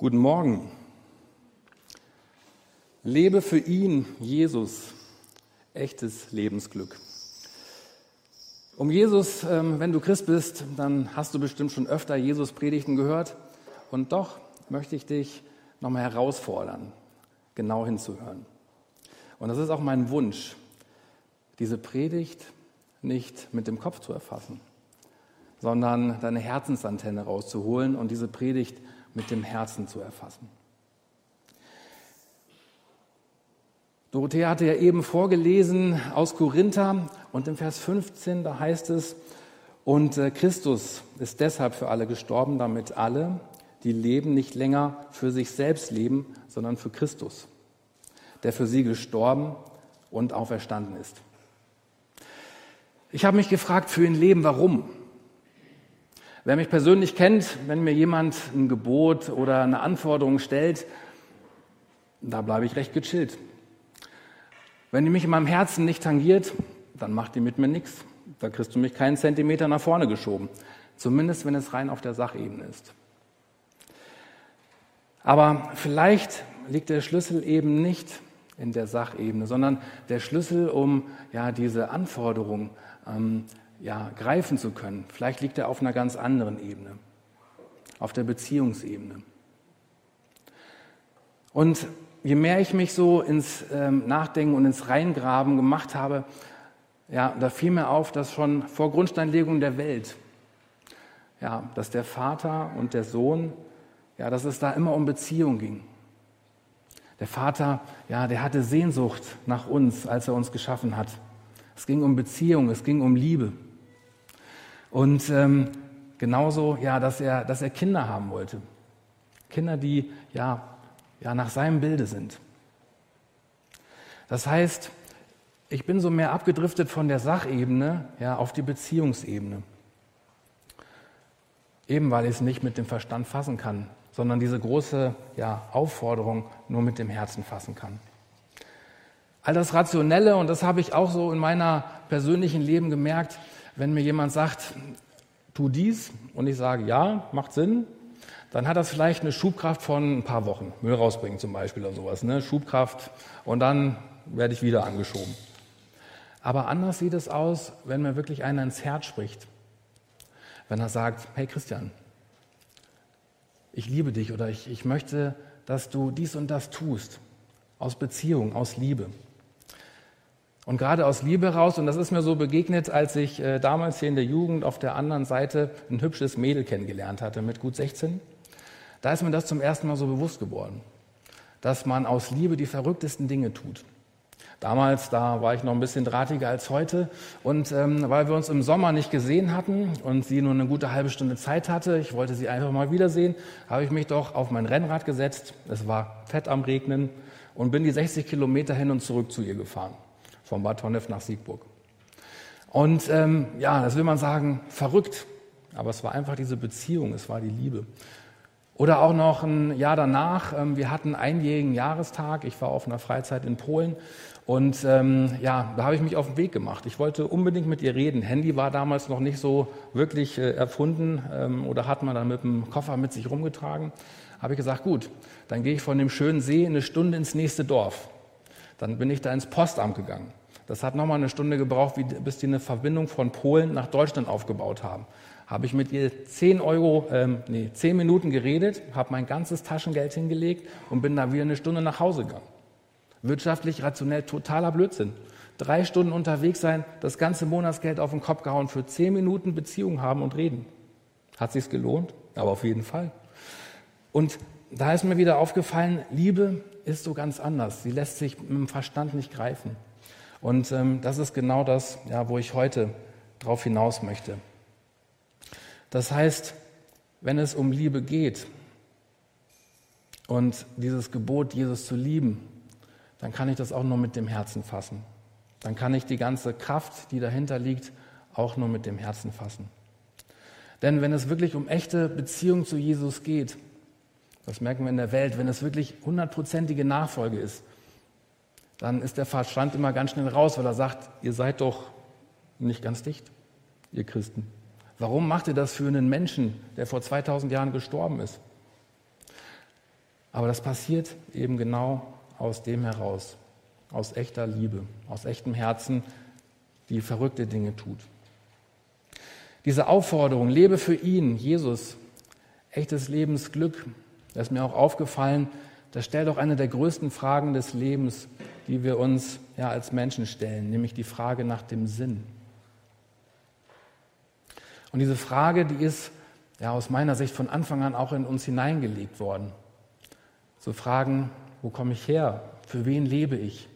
Guten Morgen. Lebe für ihn, Jesus, echtes Lebensglück. Um Jesus, ähm, wenn du Christ bist, dann hast du bestimmt schon öfter Jesus Predigten gehört. Und doch möchte ich dich nochmal herausfordern, genau hinzuhören. Und das ist auch mein Wunsch, diese Predigt nicht mit dem Kopf zu erfassen, sondern deine Herzensantenne rauszuholen und diese Predigt mit dem Herzen zu erfassen. Dorothea hatte ja eben vorgelesen aus Korinther und im Vers 15, da heißt es, und äh, Christus ist deshalb für alle gestorben, damit alle, die leben, nicht länger für sich selbst leben, sondern für Christus, der für sie gestorben und auferstanden ist. Ich habe mich gefragt, für ihn leben, warum? Wer mich persönlich kennt, wenn mir jemand ein Gebot oder eine Anforderung stellt, da bleibe ich recht gechillt. Wenn die mich in meinem Herzen nicht tangiert, dann macht die mit mir nichts. Da kriegst du mich keinen Zentimeter nach vorne geschoben. Zumindest, wenn es rein auf der Sachebene ist. Aber vielleicht liegt der Schlüssel eben nicht in der Sachebene, sondern der Schlüssel, um ja diese Anforderung ähm, ja, greifen zu können. Vielleicht liegt er auf einer ganz anderen Ebene, auf der Beziehungsebene. Und je mehr ich mich so ins ähm, Nachdenken und ins Reingraben gemacht habe, ja, da fiel mir auf, dass schon vor Grundsteinlegung der Welt, ja, dass der Vater und der Sohn, ja, dass es da immer um Beziehung ging. Der Vater, ja, der hatte Sehnsucht nach uns, als er uns geschaffen hat. Es ging um Beziehung, es ging um Liebe. Und ähm, genauso, ja, dass er, dass er Kinder haben wollte. Kinder, die ja, ja nach seinem Bilde sind. Das heißt, ich bin so mehr abgedriftet von der Sachebene ja, auf die Beziehungsebene. Eben weil ich es nicht mit dem Verstand fassen kann, sondern diese große ja, Aufforderung nur mit dem Herzen fassen kann. All das Rationelle, und das habe ich auch so in meiner persönlichen Leben gemerkt, wenn mir jemand sagt, tu dies und ich sage, ja, macht Sinn, dann hat das vielleicht eine Schubkraft von ein paar Wochen. Müll rausbringen zum Beispiel oder sowas, ne? Schubkraft und dann werde ich wieder angeschoben. Aber anders sieht es aus, wenn mir wirklich einer ins Herz spricht. Wenn er sagt, hey Christian, ich liebe dich oder ich, ich möchte, dass du dies und das tust. Aus Beziehung, aus Liebe. Und gerade aus Liebe raus, und das ist mir so begegnet, als ich äh, damals hier in der Jugend auf der anderen Seite ein hübsches Mädel kennengelernt hatte mit gut 16, da ist mir das zum ersten Mal so bewusst geworden, dass man aus Liebe die verrücktesten Dinge tut. Damals, da war ich noch ein bisschen drahtiger als heute. Und ähm, weil wir uns im Sommer nicht gesehen hatten und sie nur eine gute halbe Stunde Zeit hatte, ich wollte sie einfach mal wiedersehen, habe ich mich doch auf mein Rennrad gesetzt. Es war fett am Regnen und bin die 60 Kilometer hin und zurück zu ihr gefahren von Bad Honnef nach Siegburg. Und ähm, ja, das will man sagen, verrückt. Aber es war einfach diese Beziehung, es war die Liebe. Oder auch noch ein Jahr danach, ähm, wir hatten einjährigen Jahrestag, ich war auf einer Freizeit in Polen und ähm, ja, da habe ich mich auf den Weg gemacht. Ich wollte unbedingt mit ihr reden. Handy war damals noch nicht so wirklich äh, erfunden ähm, oder hat man dann mit dem Koffer mit sich rumgetragen. Habe ich gesagt, gut, dann gehe ich von dem schönen See eine Stunde ins nächste Dorf. Dann bin ich da ins Postamt gegangen. Das hat nochmal eine Stunde gebraucht, bis die eine Verbindung von Polen nach Deutschland aufgebaut haben. Habe ich mit ihr zehn Euro, ähm, nee, zehn Minuten geredet, habe mein ganzes Taschengeld hingelegt und bin da wieder eine Stunde nach Hause gegangen. Wirtschaftlich, rationell, totaler Blödsinn. Drei Stunden unterwegs sein, das ganze Monatsgeld auf den Kopf gehauen, für zehn Minuten Beziehung haben und reden. Hat sich's gelohnt? Aber auf jeden Fall. Und da ist mir wieder aufgefallen, Liebe ist so ganz anders. Sie lässt sich mit dem Verstand nicht greifen. Und ähm, das ist genau das, ja, wo ich heute drauf hinaus möchte. Das heißt, wenn es um Liebe geht und dieses Gebot, Jesus zu lieben, dann kann ich das auch nur mit dem Herzen fassen. Dann kann ich die ganze Kraft, die dahinter liegt, auch nur mit dem Herzen fassen. Denn wenn es wirklich um echte Beziehung zu Jesus geht, das merken wir in der Welt, wenn es wirklich hundertprozentige Nachfolge ist, dann ist der Verstand immer ganz schnell raus, weil er sagt, ihr seid doch nicht ganz dicht, ihr Christen. Warum macht ihr das für einen Menschen, der vor 2000 Jahren gestorben ist? Aber das passiert eben genau aus dem heraus, aus echter Liebe, aus echtem Herzen, die verrückte Dinge tut. Diese Aufforderung, lebe für ihn, Jesus, echtes Lebensglück, das ist mir auch aufgefallen, das stellt auch eine der größten Fragen des Lebens, die wir uns ja als Menschen stellen, nämlich die Frage nach dem Sinn. Und diese Frage, die ist ja aus meiner Sicht von Anfang an auch in uns hineingelegt worden. Zu fragen, wo komme ich her? Für wen lebe ich?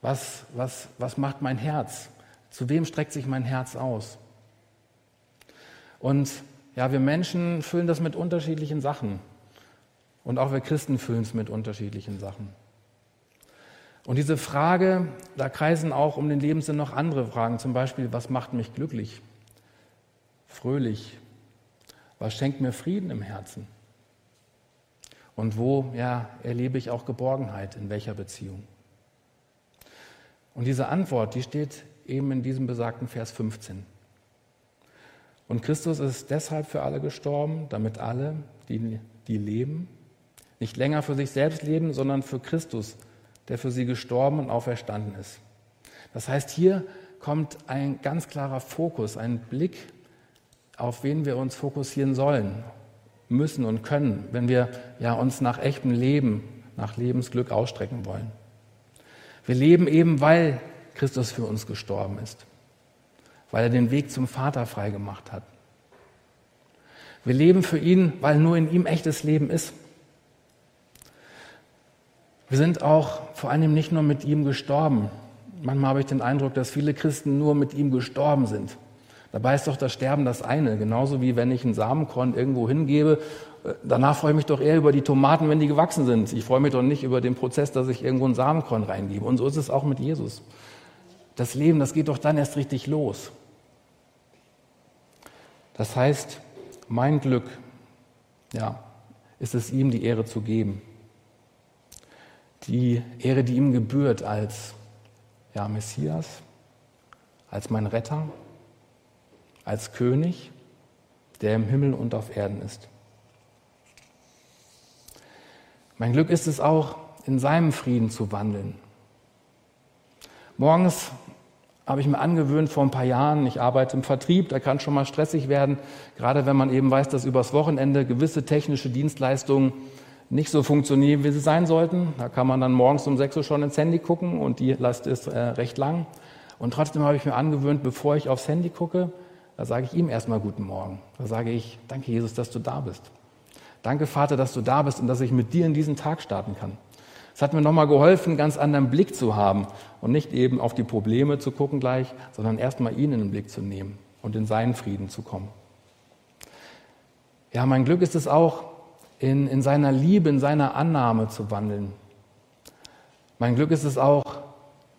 Was, was, was macht mein Herz? Zu wem streckt sich mein Herz aus? Und ja, wir Menschen füllen das mit unterschiedlichen Sachen. Und auch wir Christen füllen es mit unterschiedlichen Sachen. Und diese Frage, da kreisen auch um den Lebenssinn noch andere Fragen. Zum Beispiel, was macht mich glücklich, fröhlich? Was schenkt mir Frieden im Herzen? Und wo ja, erlebe ich auch Geborgenheit, in welcher Beziehung? Und diese Antwort, die steht eben in diesem besagten Vers 15. Und Christus ist deshalb für alle gestorben, damit alle, die, die leben, nicht länger für sich selbst leben, sondern für Christus, der für sie gestorben und auferstanden ist. Das heißt, hier kommt ein ganz klarer Fokus, ein Blick, auf wen wir uns fokussieren sollen, müssen und können, wenn wir ja uns nach echtem Leben, nach Lebensglück ausstrecken wollen. Wir leben eben, weil Christus für uns gestorben ist, weil er den Weg zum Vater freigemacht hat. Wir leben für ihn, weil nur in ihm echtes Leben ist. Wir sind auch vor allem nicht nur mit ihm gestorben. Manchmal habe ich den Eindruck, dass viele Christen nur mit ihm gestorben sind. Dabei ist doch das Sterben das eine. Genauso wie wenn ich einen Samenkorn irgendwo hingebe. Äh, danach freue ich mich doch eher über die Tomaten, wenn die gewachsen sind. Ich freue mich doch nicht über den Prozess, dass ich irgendwo einen Samenkorn reingebe. Und so ist es auch mit Jesus. Das Leben, das geht doch dann erst richtig los. Das heißt, mein Glück, ja, ist es ihm die Ehre zu geben. Die Ehre, die ihm gebührt als ja, Messias, als mein Retter, als König, der im Himmel und auf Erden ist. Mein Glück ist es auch, in seinem Frieden zu wandeln. Morgens habe ich mir angewöhnt vor ein paar Jahren, ich arbeite im Vertrieb, da kann schon mal stressig werden, gerade wenn man eben weiß, dass übers Wochenende gewisse technische Dienstleistungen nicht so funktionieren, wie sie sein sollten. Da kann man dann morgens um 6 Uhr schon ins Handy gucken und die Last ist äh, recht lang. Und trotzdem habe ich mir angewöhnt, bevor ich aufs Handy gucke, da sage ich ihm erstmal guten Morgen. Da sage ich, danke Jesus, dass du da bist. Danke Vater, dass du da bist und dass ich mit dir in diesen Tag starten kann. Es hat mir nochmal geholfen, einen ganz anderen Blick zu haben und nicht eben auf die Probleme zu gucken gleich, sondern erstmal ihn in den Blick zu nehmen und in seinen Frieden zu kommen. Ja, mein Glück ist es auch, in, in seiner Liebe, in seiner Annahme zu wandeln. Mein Glück ist es auch,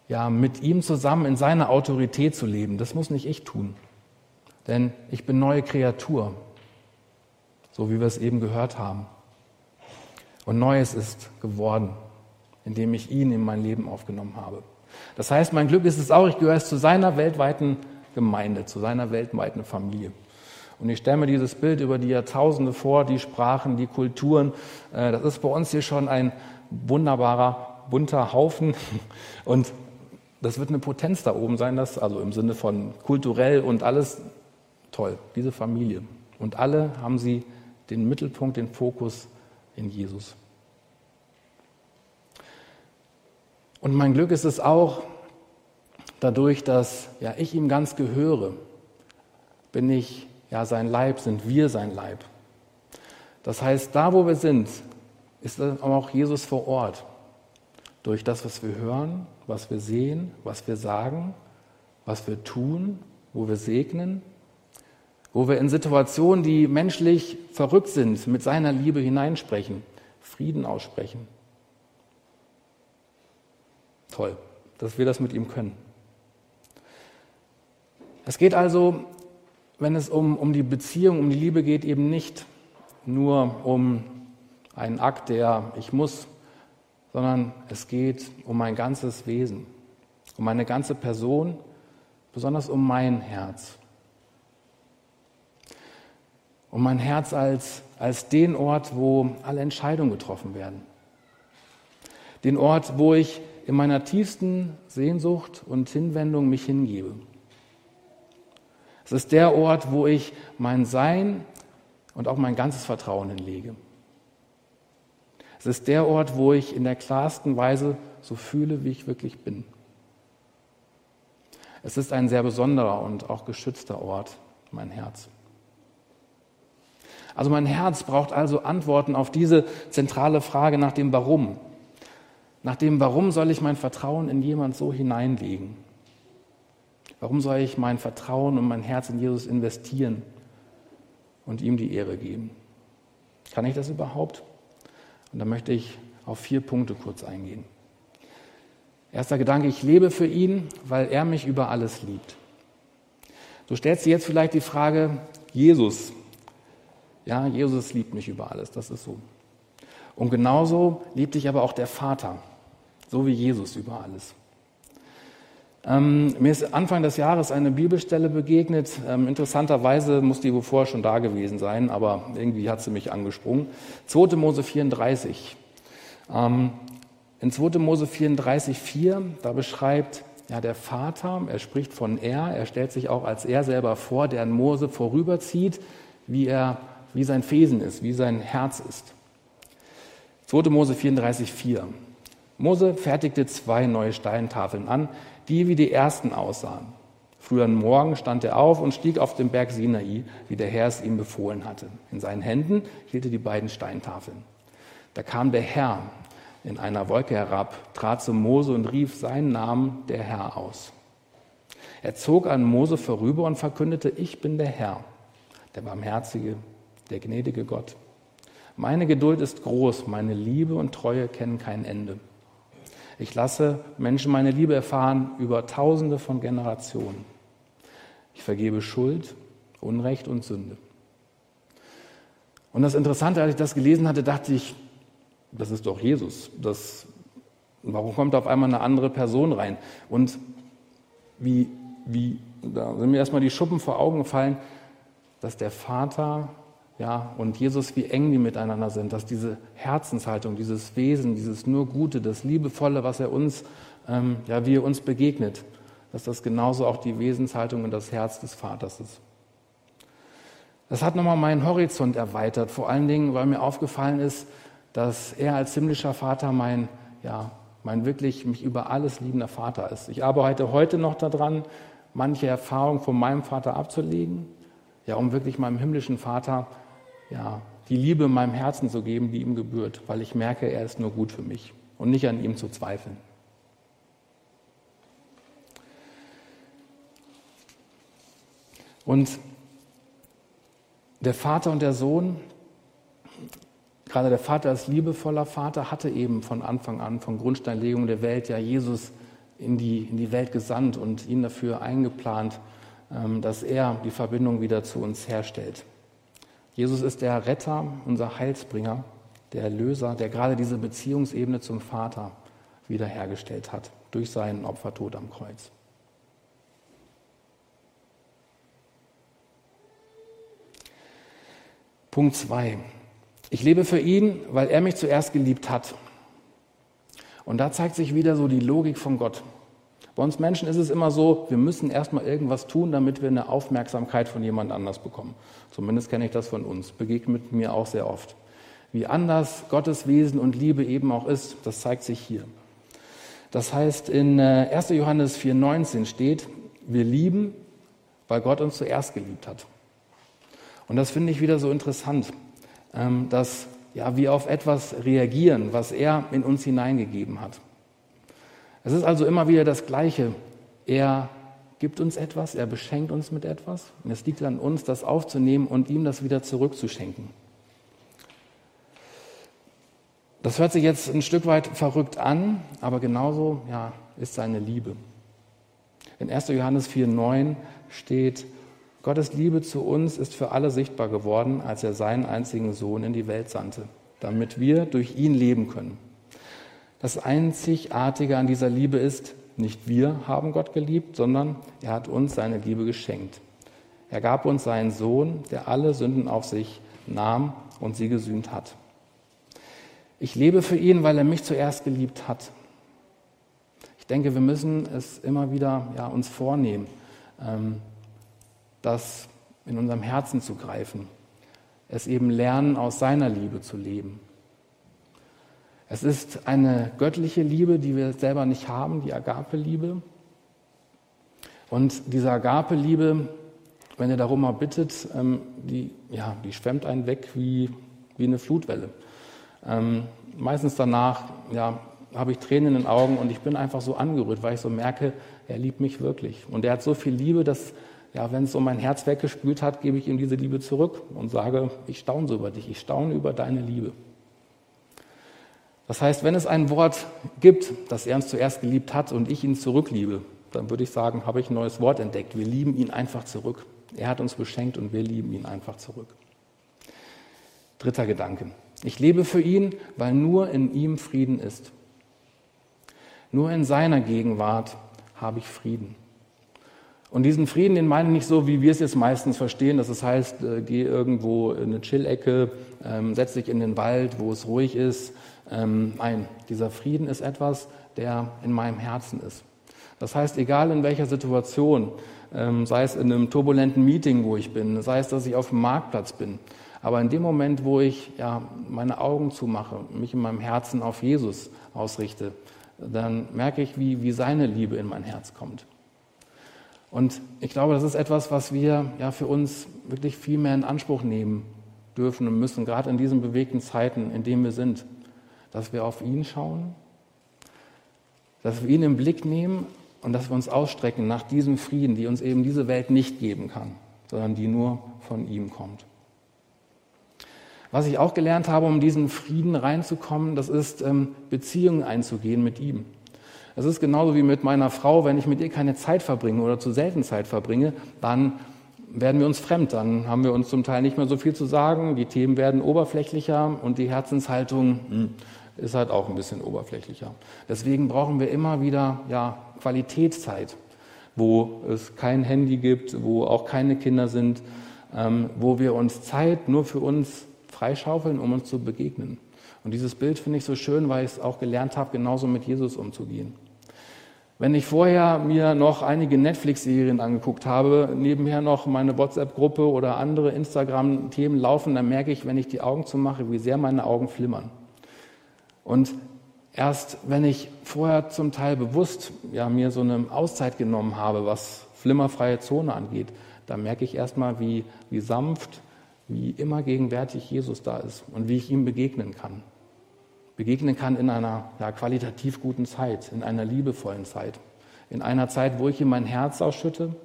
ja, mit ihm zusammen in seiner Autorität zu leben. Das muss nicht ich tun. Denn ich bin neue Kreatur, so wie wir es eben gehört haben. Und Neues ist geworden, indem ich ihn in mein Leben aufgenommen habe. Das heißt, mein Glück ist es auch, ich gehöre zu seiner weltweiten Gemeinde, zu seiner weltweiten Familie. Und ich stelle mir dieses Bild über die Jahrtausende vor, die Sprachen, die Kulturen. Äh, das ist bei uns hier schon ein wunderbarer, bunter Haufen. Und das wird eine Potenz da oben sein, das, also im Sinne von kulturell und alles toll, diese Familie. Und alle haben sie den Mittelpunkt, den Fokus in Jesus. Und mein Glück ist es auch, dadurch, dass ja, ich ihm ganz gehöre, bin ich ja sein Leib, sind wir sein Leib. Das heißt, da wo wir sind, ist auch Jesus vor Ort. Durch das, was wir hören, was wir sehen, was wir sagen, was wir tun, wo wir segnen, wo wir in Situationen, die menschlich verrückt sind, mit seiner Liebe hineinsprechen, Frieden aussprechen. Toll, dass wir das mit ihm können. Es geht also, wenn es um, um die Beziehung, um die Liebe geht, eben nicht nur um einen Akt, der ich muss, sondern es geht um mein ganzes Wesen, um meine ganze Person, besonders um mein Herz um mein Herz als, als den Ort, wo alle Entscheidungen getroffen werden. Den Ort, wo ich in meiner tiefsten Sehnsucht und Hinwendung mich hingebe. Es ist der Ort, wo ich mein Sein und auch mein ganzes Vertrauen hinlege. Es ist der Ort, wo ich in der klarsten Weise so fühle, wie ich wirklich bin. Es ist ein sehr besonderer und auch geschützter Ort, mein Herz. Also mein Herz braucht also Antworten auf diese zentrale Frage nach dem Warum. Nach dem Warum soll ich mein Vertrauen in jemand so hineinlegen? Warum soll ich mein Vertrauen und mein Herz in Jesus investieren und ihm die Ehre geben? Kann ich das überhaupt? Und da möchte ich auf vier Punkte kurz eingehen. Erster Gedanke, ich lebe für ihn, weil er mich über alles liebt. Du stellst dir jetzt vielleicht die Frage, Jesus. Ja, Jesus liebt mich über alles, das ist so. Und genauso liebt dich aber auch der Vater, so wie Jesus über alles. Ähm, mir ist Anfang des Jahres eine Bibelstelle begegnet. Ähm, interessanterweise muss die wohl vorher schon da gewesen sein, aber irgendwie hat sie mich angesprungen. 2. Mose 34. Ähm, in 2. Mose 34, 4, da beschreibt ja, der Vater, er spricht von er, er stellt sich auch als er selber vor, der an Mose vorüberzieht, wie er, wie sein Fesen ist, wie sein Herz ist. 2. Mose 34, 4. Mose fertigte zwei neue Steintafeln an, die wie die ersten aussahen. Früheren Morgen stand er auf und stieg auf den Berg Sinai, wie der Herr es ihm befohlen hatte. In seinen Händen hielt er die beiden Steintafeln. Da kam der Herr in einer Wolke herab, trat zu Mose und rief seinen Namen, der Herr, aus. Er zog an Mose vorüber und verkündete, ich bin der Herr, der barmherzige, der gnädige Gott. Meine Geduld ist groß, meine Liebe und Treue kennen kein Ende. Ich lasse Menschen meine Liebe erfahren über tausende von Generationen. Ich vergebe Schuld, Unrecht und Sünde. Und das Interessante, als ich das gelesen hatte, dachte ich, das ist doch Jesus. Das, warum kommt auf einmal eine andere Person rein? Und wie, wie, da sind mir erstmal die Schuppen vor Augen gefallen, dass der Vater ja, und Jesus, wie eng die miteinander sind, dass diese Herzenshaltung, dieses Wesen, dieses nur Gute, das Liebevolle, was er uns, ähm, ja, wie er uns begegnet, dass das genauso auch die Wesenshaltung und das Herz des Vaters ist. Das hat nochmal meinen Horizont erweitert, vor allen Dingen, weil mir aufgefallen ist, dass er als himmlischer Vater mein, ja, mein wirklich mich über alles liebender Vater ist. Ich arbeite heute noch daran, manche Erfahrungen von meinem Vater abzulegen, ja, um wirklich meinem himmlischen Vater ja, die Liebe in meinem Herzen zu geben, die ihm gebührt, weil ich merke, er ist nur gut für mich und nicht an ihm zu zweifeln. Und der Vater und der Sohn, gerade der Vater als liebevoller Vater, hatte eben von Anfang an, von Grundsteinlegung der Welt, ja Jesus in die, in die Welt gesandt und ihn dafür eingeplant, ähm, dass er die Verbindung wieder zu uns herstellt. Jesus ist der Retter, unser Heilsbringer, der Erlöser, der gerade diese Beziehungsebene zum Vater wiederhergestellt hat durch seinen Opfertod am Kreuz. Punkt 2. Ich lebe für ihn, weil er mich zuerst geliebt hat. Und da zeigt sich wieder so die Logik von Gott. Bei uns Menschen ist es immer so, wir müssen erstmal irgendwas tun, damit wir eine Aufmerksamkeit von jemand anders bekommen. Zumindest kenne ich das von uns, begegnet mir auch sehr oft. Wie anders Gottes Wesen und Liebe eben auch ist, das zeigt sich hier. Das heißt, in 1. Äh, Johannes 4,19 steht, wir lieben, weil Gott uns zuerst geliebt hat. Und das finde ich wieder so interessant, ähm, dass ja, wir auf etwas reagieren, was er in uns hineingegeben hat. Es ist also immer wieder das Gleiche. Er gibt uns etwas, er beschenkt uns mit etwas und es liegt an uns, das aufzunehmen und ihm das wieder zurückzuschenken. Das hört sich jetzt ein Stück weit verrückt an, aber genauso ja, ist seine Liebe. In 1. Johannes 4,9 steht, Gottes Liebe zu uns ist für alle sichtbar geworden, als er seinen einzigen Sohn in die Welt sandte, damit wir durch ihn leben können. Das Einzigartige an dieser Liebe ist, nicht wir haben Gott geliebt, sondern er hat uns seine Liebe geschenkt. Er gab uns seinen Sohn, der alle Sünden auf sich nahm und sie gesühnt hat. Ich lebe für ihn, weil er mich zuerst geliebt hat. Ich denke, wir müssen es immer wieder ja, uns vornehmen, ähm, das in unserem Herzen zu greifen. Es eben lernen, aus seiner Liebe zu leben. Es ist eine göttliche Liebe, die wir selber nicht haben, die Agape-Liebe. Und diese Agape-Liebe, wenn ihr darum mal bittet, ähm, die, ja, die schwemmt einen weg wie, wie eine Flutwelle. Ähm, meistens danach ja, habe ich Tränen in den Augen und ich bin einfach so angerührt, weil ich so merke, er liebt mich wirklich. Und er hat so viel Liebe, dass, ja, wenn es so mein Herz weggespült hat, gebe ich ihm diese Liebe zurück und sage, ich staune so über dich, ich staune über deine Liebe. Das heißt, wenn es ein Wort gibt, das er uns zuerst geliebt hat und ich ihn zurückliebe, dann würde ich sagen, habe ich ein neues Wort entdeckt. Wir lieben ihn einfach zurück. Er hat uns beschenkt und wir lieben ihn einfach zurück. Dritter Gedanke. Ich lebe für ihn, weil nur in ihm Frieden ist. Nur in seiner Gegenwart habe ich Frieden. Und diesen Frieden, den meine ich nicht so, wie wir es jetzt meistens verstehen, dass es heißt, äh, geh irgendwo in eine Chill-Ecke, ähm, setz dich in den Wald, wo es ruhig ist. Ähm, nein, dieser Frieden ist etwas, der in meinem Herzen ist. Das heißt, egal in welcher Situation, ähm, sei es in einem turbulenten Meeting, wo ich bin, sei es, dass ich auf dem Marktplatz bin, aber in dem Moment, wo ich ja, meine Augen zumache, mich in meinem Herzen auf Jesus ausrichte, dann merke ich, wie, wie seine Liebe in mein Herz kommt. Und ich glaube, das ist etwas, was wir ja für uns wirklich viel mehr in Anspruch nehmen dürfen und müssen, gerade in diesen bewegten Zeiten, in denen wir sind, dass wir auf ihn schauen, dass wir ihn im Blick nehmen und dass wir uns ausstrecken nach diesem Frieden, die uns eben diese Welt nicht geben kann, sondern die nur von ihm kommt. Was ich auch gelernt habe, um diesen Frieden reinzukommen, das ist ähm, Beziehungen einzugehen mit ihm. Es ist genauso wie mit meiner Frau, wenn ich mit ihr keine Zeit verbringe oder zu selten Zeit verbringe, dann werden wir uns fremd, dann haben wir uns zum Teil nicht mehr so viel zu sagen, die Themen werden oberflächlicher und die Herzenshaltung hm, ist halt auch ein bisschen oberflächlicher. Deswegen brauchen wir immer wieder ja, Qualitätszeit, wo es kein Handy gibt, wo auch keine Kinder sind, ähm, wo wir uns Zeit nur für uns freischaufeln, um uns zu begegnen. Und dieses Bild finde ich so schön, weil ich es auch gelernt habe, genauso mit Jesus umzugehen. Wenn ich vorher mir noch einige Netflix-Serien angeguckt habe, nebenher noch meine WhatsApp-Gruppe oder andere Instagram-Themen laufen, dann merke ich, wenn ich die Augen zumache, wie sehr meine Augen flimmern. Und erst wenn ich vorher zum Teil bewusst ja, mir so eine Auszeit genommen habe, was flimmerfreie Zone angeht, dann merke ich erstmal, wie, wie sanft wie immer gegenwärtig Jesus da ist und wie ich ihm begegnen kann. Begegnen kann in einer ja, qualitativ guten Zeit, in einer liebevollen Zeit, in einer Zeit, wo ich ihm mein Herz ausschütte,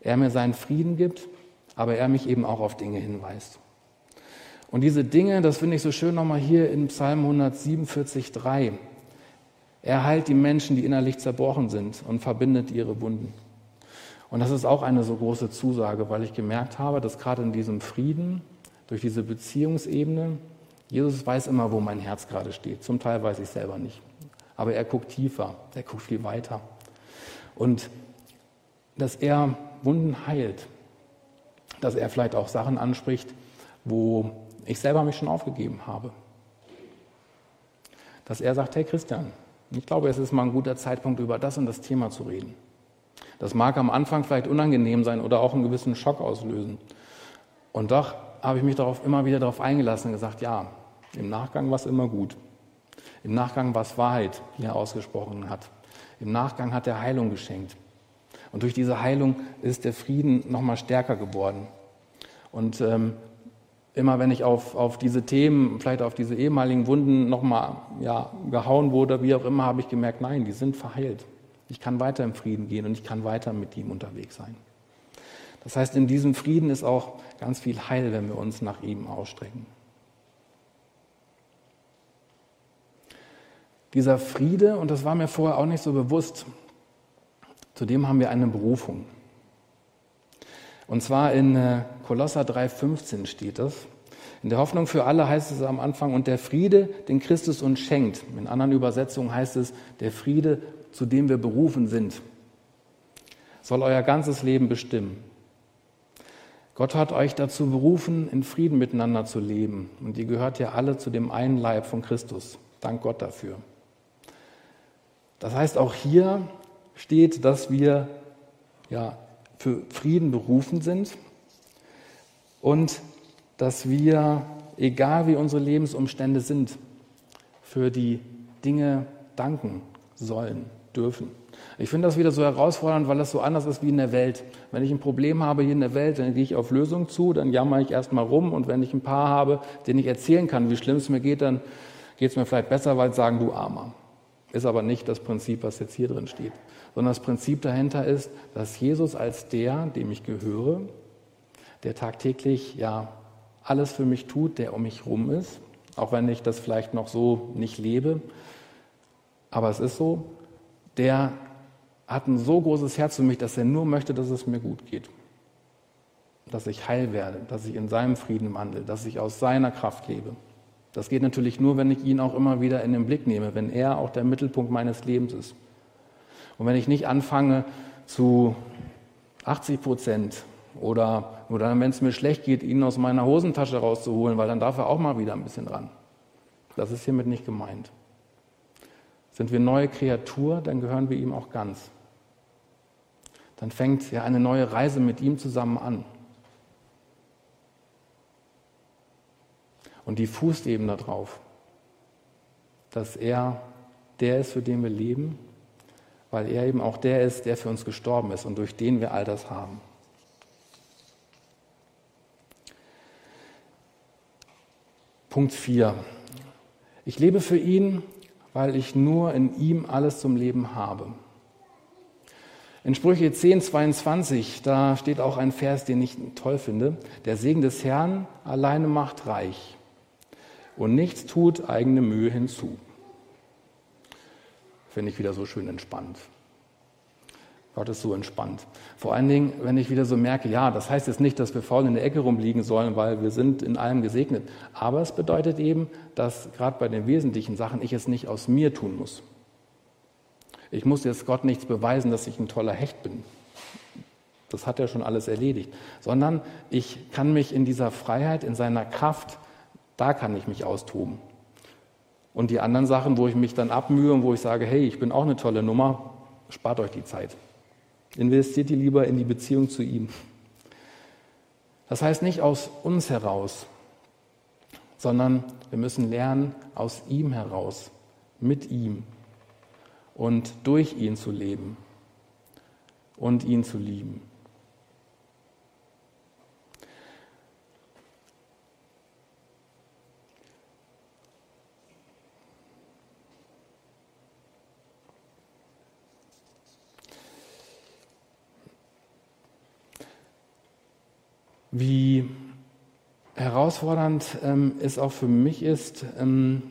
er mir seinen Frieden gibt, aber er mich eben auch auf Dinge hinweist. Und diese Dinge, das finde ich so schön nochmal hier in Psalm 147, 3. Er heilt die Menschen, die innerlich zerbrochen sind und verbindet ihre Wunden. Und das ist auch eine so große Zusage, weil ich gemerkt habe, dass gerade in diesem Frieden, durch diese Beziehungsebene, Jesus weiß immer, wo mein Herz gerade steht. Zum Teil weiß ich selber nicht. Aber er guckt tiefer, er guckt viel weiter. Und dass er Wunden heilt, dass er vielleicht auch Sachen anspricht, wo ich selber mich schon aufgegeben habe. Dass er sagt, hey Christian, ich glaube, es ist mal ein guter Zeitpunkt, über das und das Thema zu reden. Das mag am Anfang vielleicht unangenehm sein oder auch einen gewissen Schock auslösen. Und doch habe ich mich darauf immer wieder darauf eingelassen und gesagt, ja, im Nachgang war es immer gut. Im Nachgang war es Wahrheit, die er ausgesprochen hat. Im Nachgang hat er Heilung geschenkt. Und durch diese Heilung ist der Frieden nochmal stärker geworden. Und ähm, immer wenn ich auf, auf diese Themen, vielleicht auf diese ehemaligen Wunden nochmal ja, gehauen wurde, wie auch immer, habe ich gemerkt, nein, die sind verheilt. Ich kann weiter im Frieden gehen und ich kann weiter mit ihm unterwegs sein. Das heißt, in diesem Frieden ist auch ganz viel Heil, wenn wir uns nach ihm ausstrecken. Dieser Friede, und das war mir vorher auch nicht so bewusst, zudem haben wir eine Berufung. Und zwar in äh, Kolosser 3,15 steht das. In der Hoffnung für alle heißt es am Anfang, und der Friede, den Christus uns schenkt. In anderen Übersetzungen heißt es, der Friede zu dem wir berufen sind, soll euer ganzes Leben bestimmen. Gott hat euch dazu berufen, in Frieden miteinander zu leben. Und ihr gehört ja alle zu dem einen Leib von Christus. Dank Gott dafür. Das heißt, auch hier steht, dass wir ja, für Frieden berufen sind und dass wir, egal wie unsere Lebensumstände sind, für die Dinge danken sollen, dürfen. Ich finde das wieder so herausfordernd, weil das so anders ist wie in der Welt. Wenn ich ein Problem habe hier in der Welt, dann gehe ich auf Lösungen zu, dann jammer ich erstmal rum und wenn ich ein paar habe, denen ich erzählen kann, wie schlimm es mir geht, dann geht es mir vielleicht besser, weil sie sagen, du Armer. Ist aber nicht das Prinzip, was jetzt hier drin steht, sondern das Prinzip dahinter ist, dass Jesus als der, dem ich gehöre, der tagtäglich ja alles für mich tut, der um mich rum ist, auch wenn ich das vielleicht noch so nicht lebe, aber es ist so, der hat ein so großes Herz für mich, dass er nur möchte, dass es mir gut geht. Dass ich heil werde, dass ich in seinem Frieden wandle, dass ich aus seiner Kraft lebe. Das geht natürlich nur, wenn ich ihn auch immer wieder in den Blick nehme, wenn er auch der Mittelpunkt meines Lebens ist. Und wenn ich nicht anfange zu 80 Prozent oder nur dann, wenn es mir schlecht geht, ihn aus meiner Hosentasche rauszuholen, weil dann darf er auch mal wieder ein bisschen ran. Das ist hiermit nicht gemeint. Sind wir neue Kreatur, dann gehören wir ihm auch ganz. Dann fängt ja eine neue Reise mit ihm zusammen an. Und die fußt eben darauf, dass er der ist, für den wir leben, weil er eben auch der ist, der für uns gestorben ist und durch den wir all das haben. Punkt 4. Ich lebe für ihn, weil ich nur in ihm alles zum Leben habe. In Sprüche 10, 22, da steht auch ein Vers, den ich toll finde. Der Segen des Herrn alleine macht reich und nichts tut eigene Mühe hinzu. Finde ich wieder so schön entspannt. Gott ist so entspannt. Vor allen Dingen, wenn ich wieder so merke, ja, das heißt jetzt nicht, dass wir faul in der Ecke rumliegen sollen, weil wir sind in allem gesegnet. Aber es bedeutet eben, dass gerade bei den wesentlichen Sachen ich es nicht aus mir tun muss. Ich muss jetzt Gott nichts beweisen, dass ich ein toller Hecht bin. Das hat er schon alles erledigt. Sondern ich kann mich in dieser Freiheit, in seiner Kraft, da kann ich mich austoben. Und die anderen Sachen, wo ich mich dann abmühe und wo ich sage, hey, ich bin auch eine tolle Nummer, spart euch die Zeit. Investiert die lieber in die Beziehung zu ihm. Das heißt nicht aus uns heraus, sondern wir müssen lernen, aus ihm heraus, mit ihm und durch ihn zu leben und ihn zu lieben. Wie herausfordernd ähm, es auch für mich ist, ähm,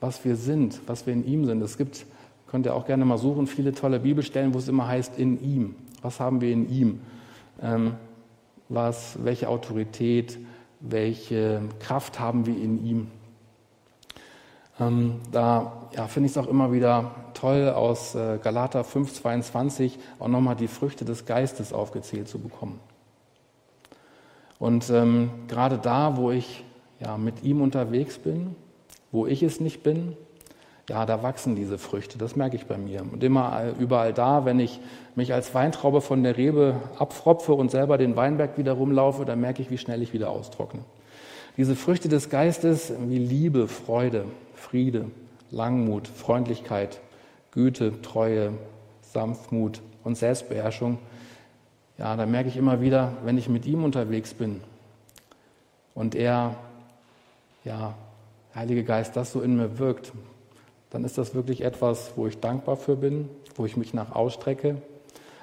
was wir sind, was wir in ihm sind. Es gibt, könnt ihr auch gerne mal suchen, viele tolle Bibelstellen, wo es immer heißt, in ihm. Was haben wir in ihm? Ähm, was, welche Autorität, welche Kraft haben wir in ihm? Ähm, da ja, finde ich es auch immer wieder toll, aus äh, Galater 5,22 auch nochmal die Früchte des Geistes aufgezählt zu bekommen. Und ähm, gerade da, wo ich ja, mit ihm unterwegs bin, wo ich es nicht bin, ja, da wachsen diese Früchte, das merke ich bei mir. Und immer äh, überall da, wenn ich mich als Weintraube von der Rebe abfropfe und selber den Weinberg wieder rumlaufe, dann merke ich, wie schnell ich wieder austrockne. Diese Früchte des Geistes wie Liebe, Freude, Friede, Langmut, Freundlichkeit, Güte, Treue, Sanftmut und Selbstbeherrschung, ja, da merke ich immer wieder, wenn ich mit ihm unterwegs bin und er, ja, Heilige Geist, das so in mir wirkt, dann ist das wirklich etwas, wo ich dankbar für bin, wo ich mich nach ausstrecke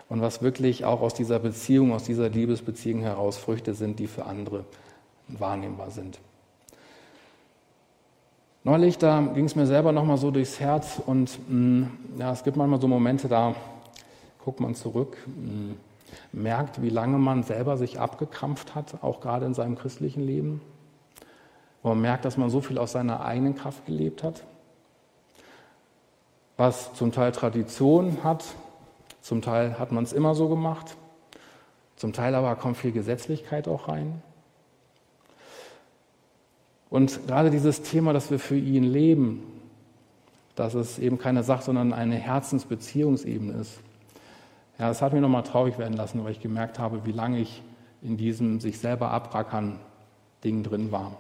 und was wirklich auch aus dieser Beziehung, aus dieser Liebesbeziehung heraus Früchte sind, die für andere wahrnehmbar sind. Neulich, da ging es mir selber nochmal so durchs Herz und mh, mm, ja, es gibt manchmal so Momente, da guckt man zurück. Mh, mm, merkt, wie lange man selber sich abgekrampft hat, auch gerade in seinem christlichen Leben. Wo man merkt, dass man so viel aus seiner eigenen Kraft gelebt hat. Was zum Teil Tradition hat, zum Teil hat man es immer so gemacht. Zum Teil aber kommt viel Gesetzlichkeit auch rein. Und gerade dieses Thema, dass wir für ihn leben, dass es eben keine Sache, sondern eine Herzensbeziehungsebene ist. Ja, das hat mich nochmal traurig werden lassen, weil ich gemerkt habe, wie lange ich in diesem sich selber abrackern Ding drin war.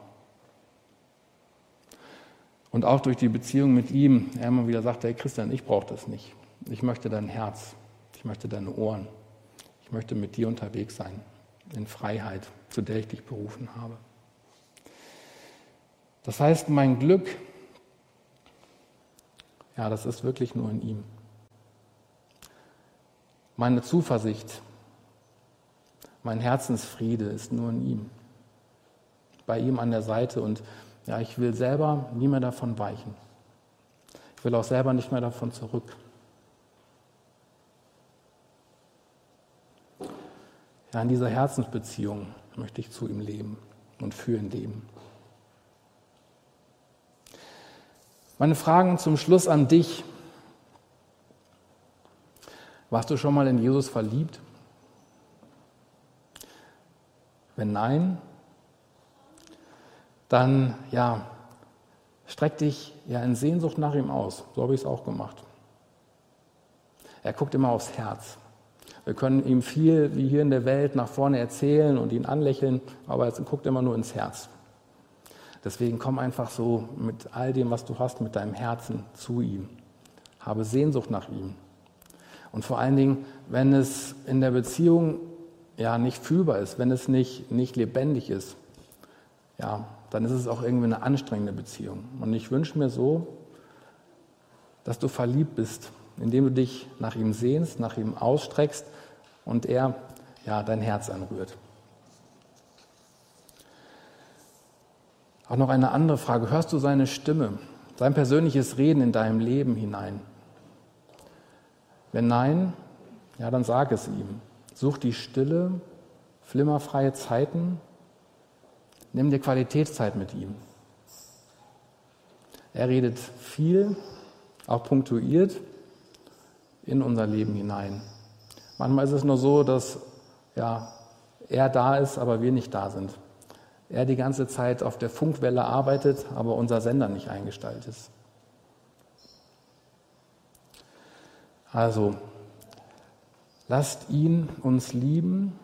Und auch durch die Beziehung mit ihm, er immer wieder sagte, hey Christian, ich brauche das nicht. Ich möchte dein Herz, ich möchte deine Ohren, ich möchte mit dir unterwegs sein, in Freiheit, zu der ich dich berufen habe. Das heißt, mein Glück, ja, das ist wirklich nur in ihm. Meine Zuversicht, mein Herzensfriede ist nur in ihm. Bei ihm an der Seite und ja, ich will selber nie mehr davon weichen. Ich will auch selber nicht mehr davon zurück. Ja, in dieser Herzensbeziehung möchte ich zu ihm leben und für ihn leben. Meine Fragen zum Schluss an dich. Warst du schon mal in Jesus verliebt? Wenn nein, dann ja, streck dich ja in Sehnsucht nach ihm aus. So habe ich es auch gemacht. Er guckt immer aufs Herz. Wir können ihm viel, wie hier in der Welt, nach vorne erzählen und ihn anlächeln, aber er guckt immer nur ins Herz. Deswegen komm einfach so mit all dem, was du hast, mit deinem Herzen zu ihm. Habe Sehnsucht nach ihm. Und vor allen Dingen, wenn es in der Beziehung ja nicht fühlbar ist, wenn es nicht, nicht lebendig ist, ja, dann ist es auch irgendwie eine anstrengende Beziehung. Und ich wünsche mir so, dass du verliebt bist, indem du dich nach ihm sehnst, nach ihm ausstreckst und er ja, dein Herz anrührt. Auch noch eine andere Frage. Hörst du seine Stimme, sein persönliches Reden in deinem Leben hinein? Wenn nein, ja, dann sag es ihm. Such die Stille, flimmerfreie Zeiten. Nimm dir Qualitätszeit mit ihm. Er redet viel, auch punktuiert in unser Leben hinein. Manchmal ist es nur so, dass ja, er da ist, aber wir nicht da sind er die ganze Zeit auf der Funkwelle arbeitet, aber unser Sender nicht eingestellt ist. Also, lasst ihn uns lieben,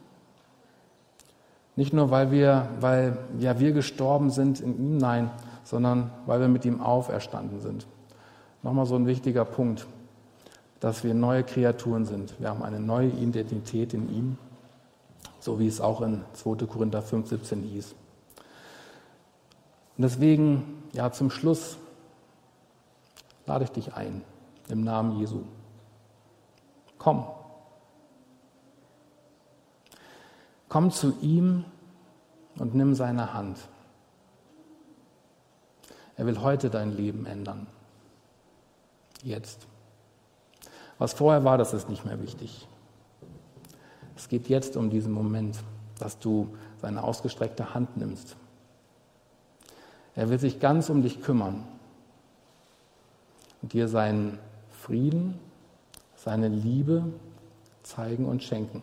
nicht nur weil wir, weil ja wir gestorben sind in ihm, nein, sondern weil wir mit ihm auferstanden sind. Nochmal so ein wichtiger Punkt, dass wir neue Kreaturen sind. Wir haben eine neue Identität in ihm, so wie es auch in 2. Korinther 5, 17 hieß. Und deswegen, ja, zum Schluss lade ich dich ein, im Namen Jesu. Komm. Komm zu ihm und nimm seine Hand. Er will heute dein Leben ändern. Jetzt. Was vorher war, das ist nicht mehr wichtig. Es geht jetzt um diesen Moment, dass du seine ausgestreckte Hand nimmst er will sich ganz um dich kümmern und dir seinen Frieden, seine Liebe zeigen und schenken.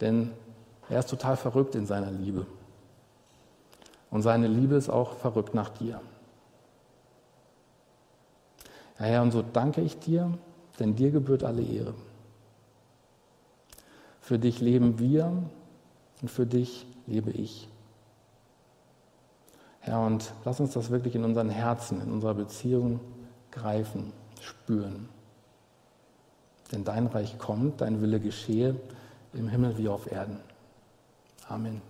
Denn er ist total verrückt in seiner Liebe. Und seine Liebe ist auch verrückt nach dir. Ja, Herr, und so danke ich dir, denn dir gebührt alle Ehre. Für dich leben wir und für dich lebe ich. Ja, und lass uns das wirklich in unseren Herzen, in unserer Beziehung greifen, spüren. Denn dein Reich kommt, dein Wille geschehe im Himmel wie auf Erden. Amen.